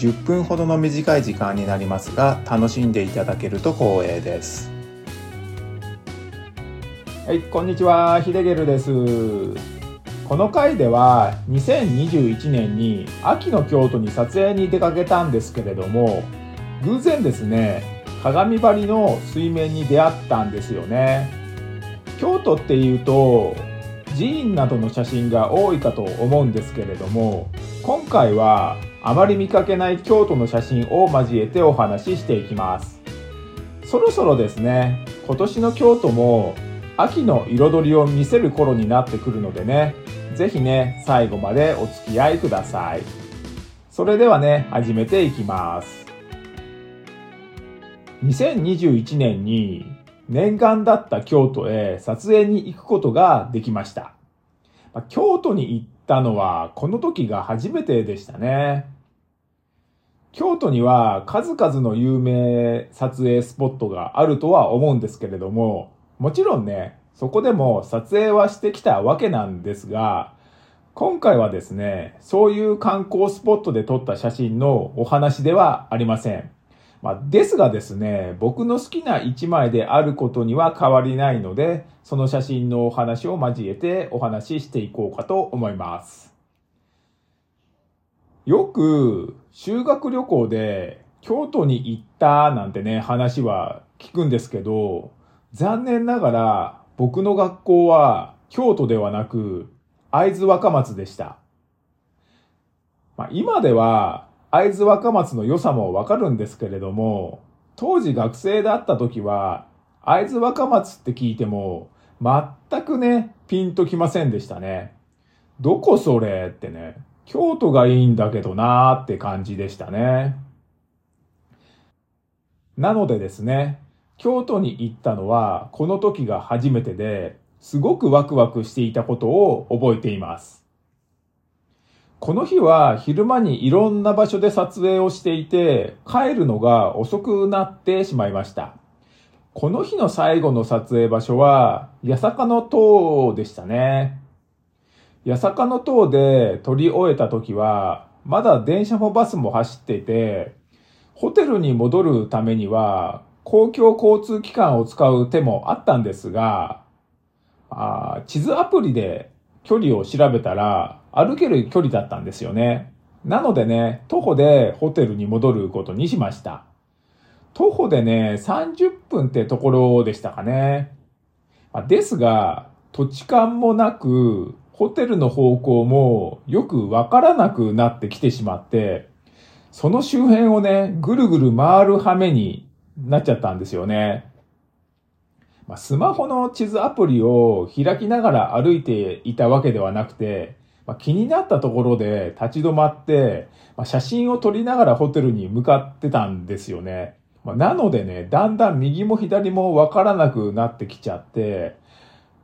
10分ほどの短い時間になりますが楽しんでいただけると光栄です。はいこんにちは。ヒデゲルです。この回では2021年に秋の京都に撮影に出かけたんですけれども偶然ですね鏡張りの水面に出会ったんですよね。京都っていうと寺院などの写真が多いかと思うんですけれども今回はあまり見かけない京都の写真を交えてお話ししていきます。そろそろですね今年の京都も秋の彩りを見せる頃になってくるのでね是非ね最後までお付き合いください。それではね始めていきます。2021年に念願だった京都へ撮影に行くことができました。ま京都に行ったのはこの時が初めてでしたね。京都には数々の有名撮影スポットがあるとは思うんですけれども、もちろんね、そこでも撮影はしてきたわけなんですが、今回はですね、そういう観光スポットで撮った写真のお話ではありません。まあ、ですがですね、僕の好きな一枚であることには変わりないので、その写真のお話を交えてお話ししていこうかと思います。よく修学旅行で京都に行ったなんてね、話は聞くんですけど、残念ながら僕の学校は京都ではなく会津若松でした。まあ、今では会津若松の良さもわかるんですけれども、当時学生だった時は、会津若松って聞いても、全くね、ピンときませんでしたね。どこそれってね、京都がいいんだけどなーって感じでしたね。なのでですね、京都に行ったのはこの時が初めてで、すごくワクワクしていたことを覚えています。この日は昼間にいろんな場所で撮影をしていて、帰るのが遅くなってしまいました。この日の最後の撮影場所は、八坂の塔でしたね。八坂の塔で撮り終えた時は、まだ電車もバスも走っていて、ホテルに戻るためには、公共交通機関を使う手もあったんですが、あ地図アプリで距離を調べたら、歩ける距離だったんですよね。なのでね、徒歩でホテルに戻ることにしました。徒歩でね、30分ってところでしたかね。ですが、土地勘もなく、ホテルの方向もよくわからなくなってきてしまって、その周辺をね、ぐるぐる回る羽目になっちゃったんですよね。スマホの地図アプリを開きながら歩いていたわけではなくて、まあ、気になったところで立ち止まって、まあ、写真を撮りながらホテルに向かってたんですよね。まあ、なのでね、だんだん右も左もわからなくなってきちゃって、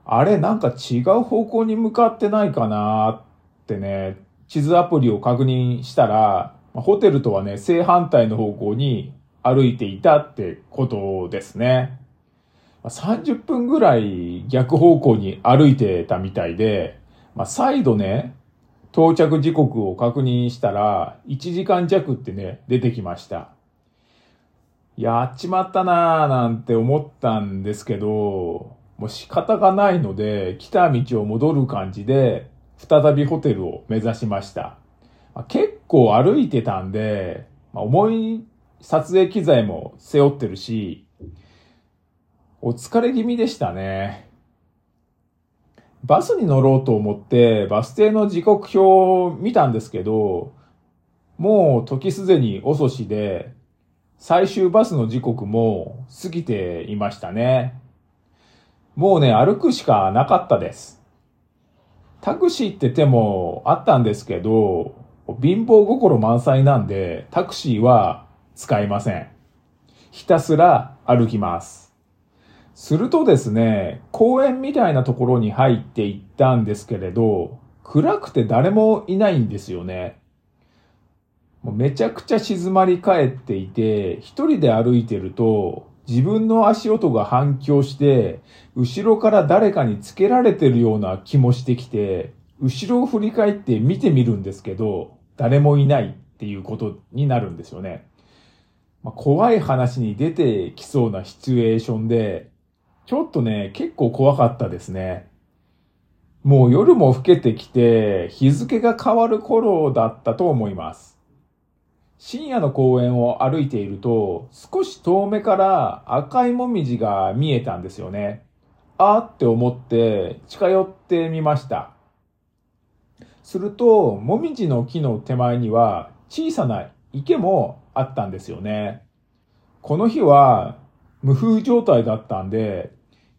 あれなんか違う方向に向かってないかなってね、地図アプリを確認したら、ホテルとはね、正反対の方向に歩いていたってことですね。30分ぐらい逆方向に歩いてたみたいで、まあ、再度ね、到着時刻を確認したら、1時間弱ってね、出てきました。やっちまったなーなんて思ったんですけど、もう仕方がないので、来た道を戻る感じで、再びホテルを目指しました。まあ、結構歩いてたんで、まあ、重い撮影機材も背負ってるし、お疲れ気味でしたね。バスに乗ろうと思ってバス停の時刻表を見たんですけど、もう時すでに遅しで、最終バスの時刻も過ぎていましたね。もうね、歩くしかなかったです。タクシーって手もあったんですけど、貧乏心満載なんで、タクシーは使いません。ひたすら歩きます。するとですね、公園みたいなところに入っていったんですけれど、暗くて誰もいないんですよね。もうめちゃくちゃ静まり返っていて、一人で歩いてると、自分の足音が反響して、後ろから誰かにつけられてるような気もしてきて、後ろを振り返って見てみるんですけど、誰もいないっていうことになるんですよね。まあ、怖い話に出てきそうなシチュエーションで、ちょっとね、結構怖かったですね。もう夜も更けてきて、日付が変わる頃だったと思います。深夜の公園を歩いていると、少し遠目から赤いもみじが見えたんですよね。あーって思って近寄ってみました。すると、もみじの木の手前には小さな池もあったんですよね。この日は無風状態だったんで、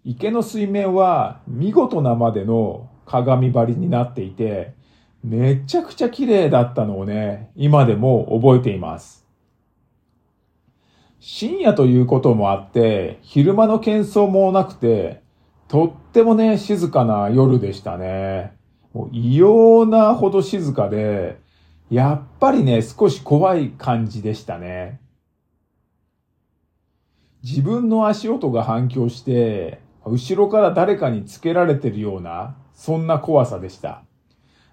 池の水面は見事なまでの鏡張りになっていて、めちゃくちゃ綺麗だったのをね、今でも覚えています。深夜ということもあって、昼間の喧騒もなくて、とってもね、静かな夜でしたね。もう異様なほど静かで、やっぱりね、少し怖い感じでしたね。自分の足音が反響して、後ろから誰かにつけられてるような、そんな怖さでした。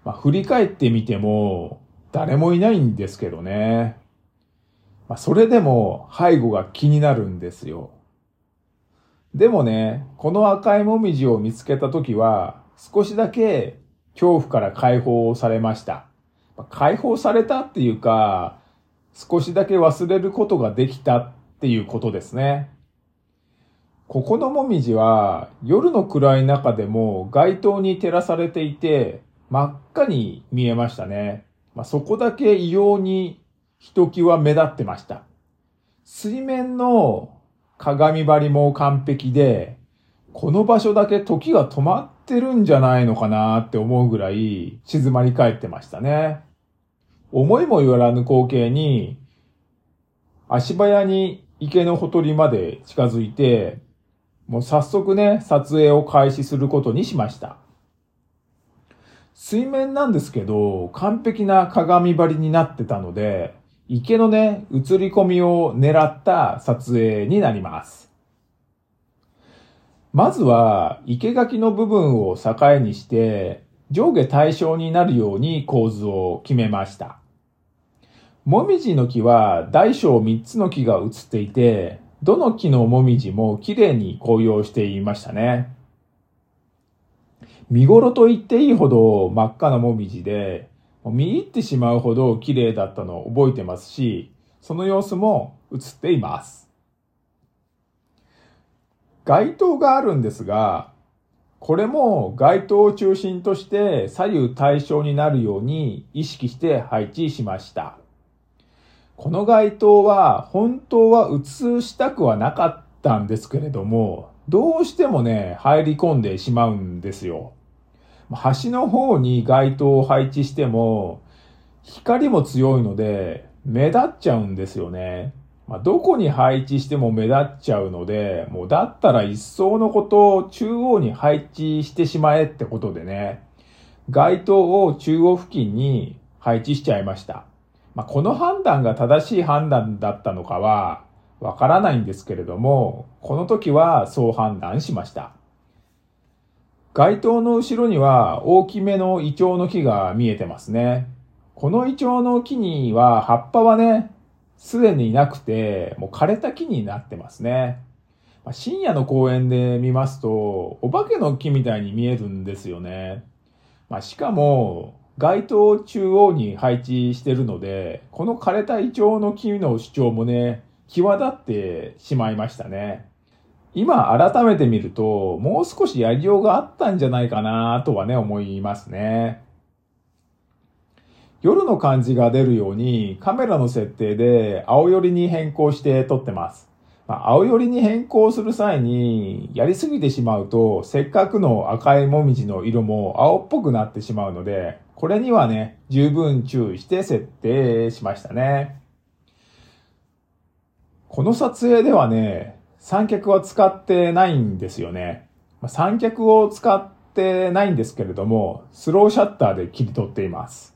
まあ、振り返ってみても、誰もいないんですけどね。まあ、それでも背後が気になるんですよ。でもね、この赤いもみじを見つけたときは、少しだけ恐怖から解放されました。解放されたっていうか、少しだけ忘れることができたっていうことですね。ここのもみじは夜の暗い中でも街灯に照らされていて真っ赤に見えましたね。まあ、そこだけ異様にひときわ目立ってました。水面の鏡張りも完璧で、この場所だけ時が止まってるんじゃないのかなって思うぐらい静まり返ってましたね。思いもよらぬ光景に、足早に池のほとりまで近づいて、もう早速ね、撮影を開始することにしました。水面なんですけど、完璧な鏡張りになってたので、池のね、映り込みを狙った撮影になります。まずは、生垣の部分を境にして、上下対称になるように構図を決めました。もみじの木は大小3つの木が映っていて、どの木のもみじも綺麗に紅葉していましたね。見頃と言っていいほど真っ赤なもみじで、見入ってしまうほど綺麗だったのを覚えてますし、その様子も映っています。街灯があるんですが、これも街灯を中心として左右対称になるように意識して配置しました。この街灯は本当は映したくはなかったんですけれども、どうしてもね、入り込んでしまうんですよ。端の方に街灯を配置しても、光も強いので、目立っちゃうんですよね。まあ、どこに配置しても目立っちゃうので、もうだったら一層のことを中央に配置してしまえってことでね、街灯を中央付近に配置しちゃいました。まあ、この判断が正しい判断だったのかはわからないんですけれども、この時はそう判断しました。街灯の後ろには大きめのイチョウの木が見えてますね。このイチョウの木には葉っぱはね、すでになくて、もう枯れた木になってますね。ま深夜の公園で見ますと、お化けの木みたいに見えるんですよね。まあ、しかも、街灯中央に配置してるので、この枯れたイチョウの木の主張もね、際立ってしまいましたね。今改めて見ると、もう少しやりようがあったんじゃないかなとはね、思いますね。夜の感じが出るようにカメラの設定で青寄りに変更して撮ってます。ま、青寄りに変更する際にやりすぎてしまうと、せっかくの赤いもみじの色も青っぽくなってしまうので、これにはね、十分注意して設定しましたね。この撮影ではね、三脚は使ってないんですよね。三脚を使ってないんですけれども、スローシャッターで切り取っています。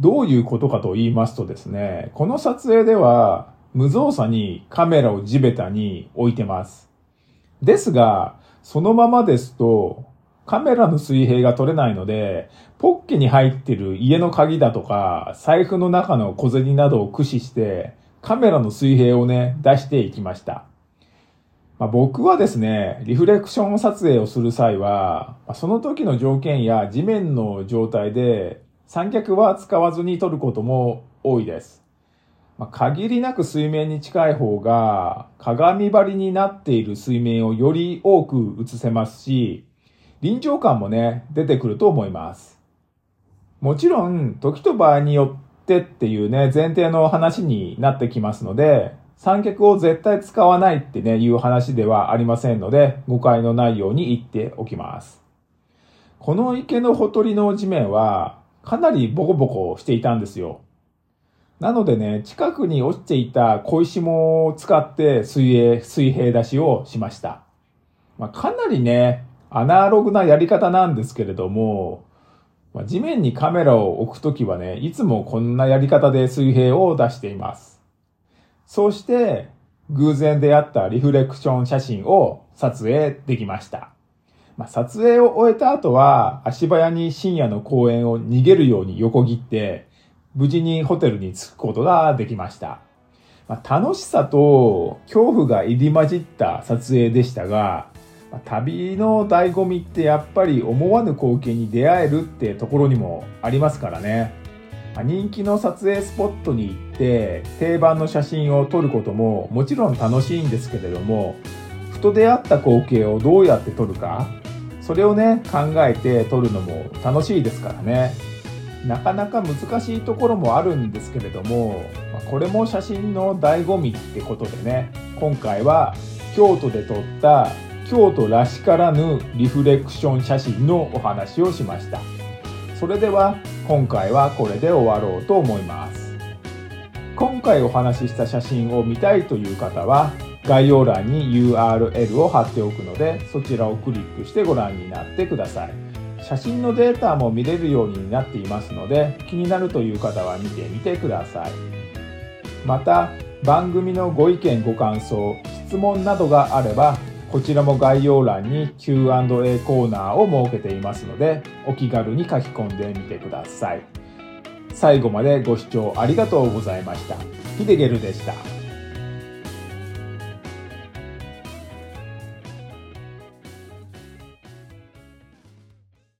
どういうことかと言いますとですね、この撮影では無造作にカメラを地べたに置いてます。ですが、そのままですとカメラの水平が取れないので、ポッケに入ってる家の鍵だとか、財布の中の小銭などを駆使して、カメラの水平をね、出していきました。まあ、僕はですね、リフレクション撮影をする際は、その時の条件や地面の状態で三脚は使わずに撮ることも多いです。まあ、限りなく水面に近い方が鏡張りになっている水面をより多く映せますし、臨場感もね、出てくると思います。もちろん、時と場合によってっていうね、前提の話になってきますので、三脚を絶対使わないってね、いう話ではありませんので、誤解のないように言っておきます。この池のほとりの地面は、かなりボコボコしていたんですよ。なのでね、近くに落ちていた小石も使って水泳、水平出しをしました。まあ、かなりね、アナログなやり方なんですけれども、まあ、地面にカメラを置くときはね、いつもこんなやり方で水平を出しています。そうして、偶然出会ったリフレクション写真を撮影できました。まあ、撮影を終えた後は、足早に深夜の公園を逃げるように横切って、無事にホテルに着くことができました。まあ、楽しさと恐怖が入り混じった撮影でしたが、まあ旅の醍醐味ってやっぱり思わぬ光景に出会えるってところにもありますからね。まあ人気の撮影スポットに行って定番の写真を撮ることももちろん楽しいんですけれどもふと出会った光景をどうやって撮るかそれをね考えて撮るのも楽しいですからねなかなか難しいところもあるんですけれどもこれも写真の醍醐味ってことでね今回は京都で撮った京都らしからぬリフレクション写真のお話をしました。それでは今回はこれで終わろうと思います。今回お話しした写真を見たいという方は概要欄に URL を貼っておくのでそちらをクリックしてご覧になってください。写真のデータも見れるようになっていますので気になるという方は見てみてくださいまた番組のご意見ご感想質問などがあればこちらも概要欄に Q&A コーナーを設けていますので、お気軽に書き込んでみてください。最後までご視聴ありがとうございました。ヒデゲルでした。